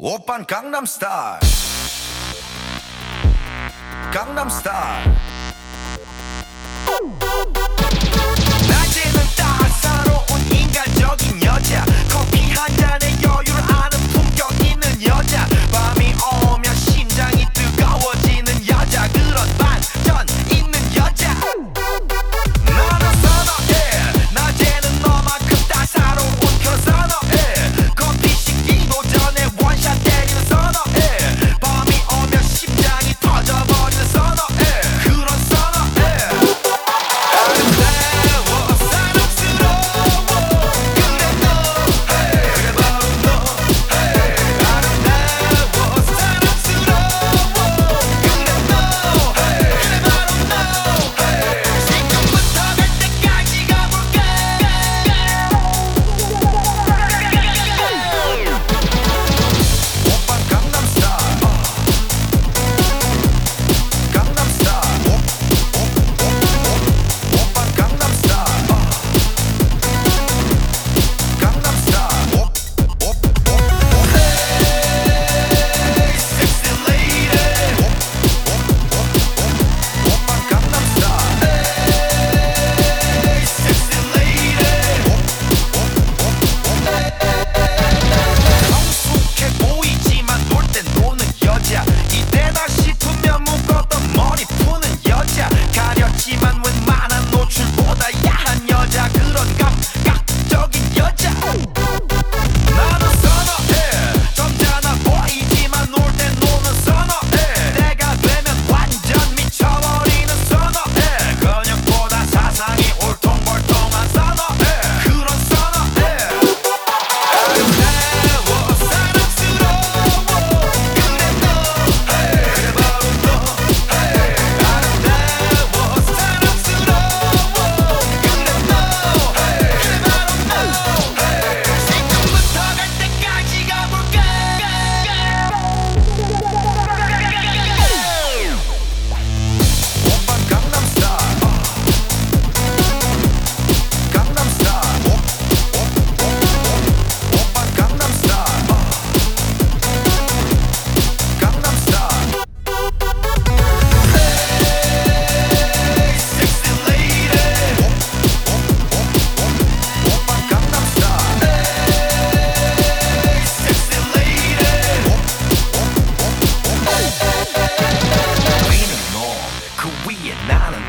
Open Gangnam Star. Gangnam Star.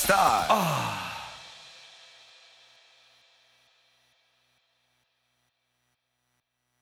star. Oh.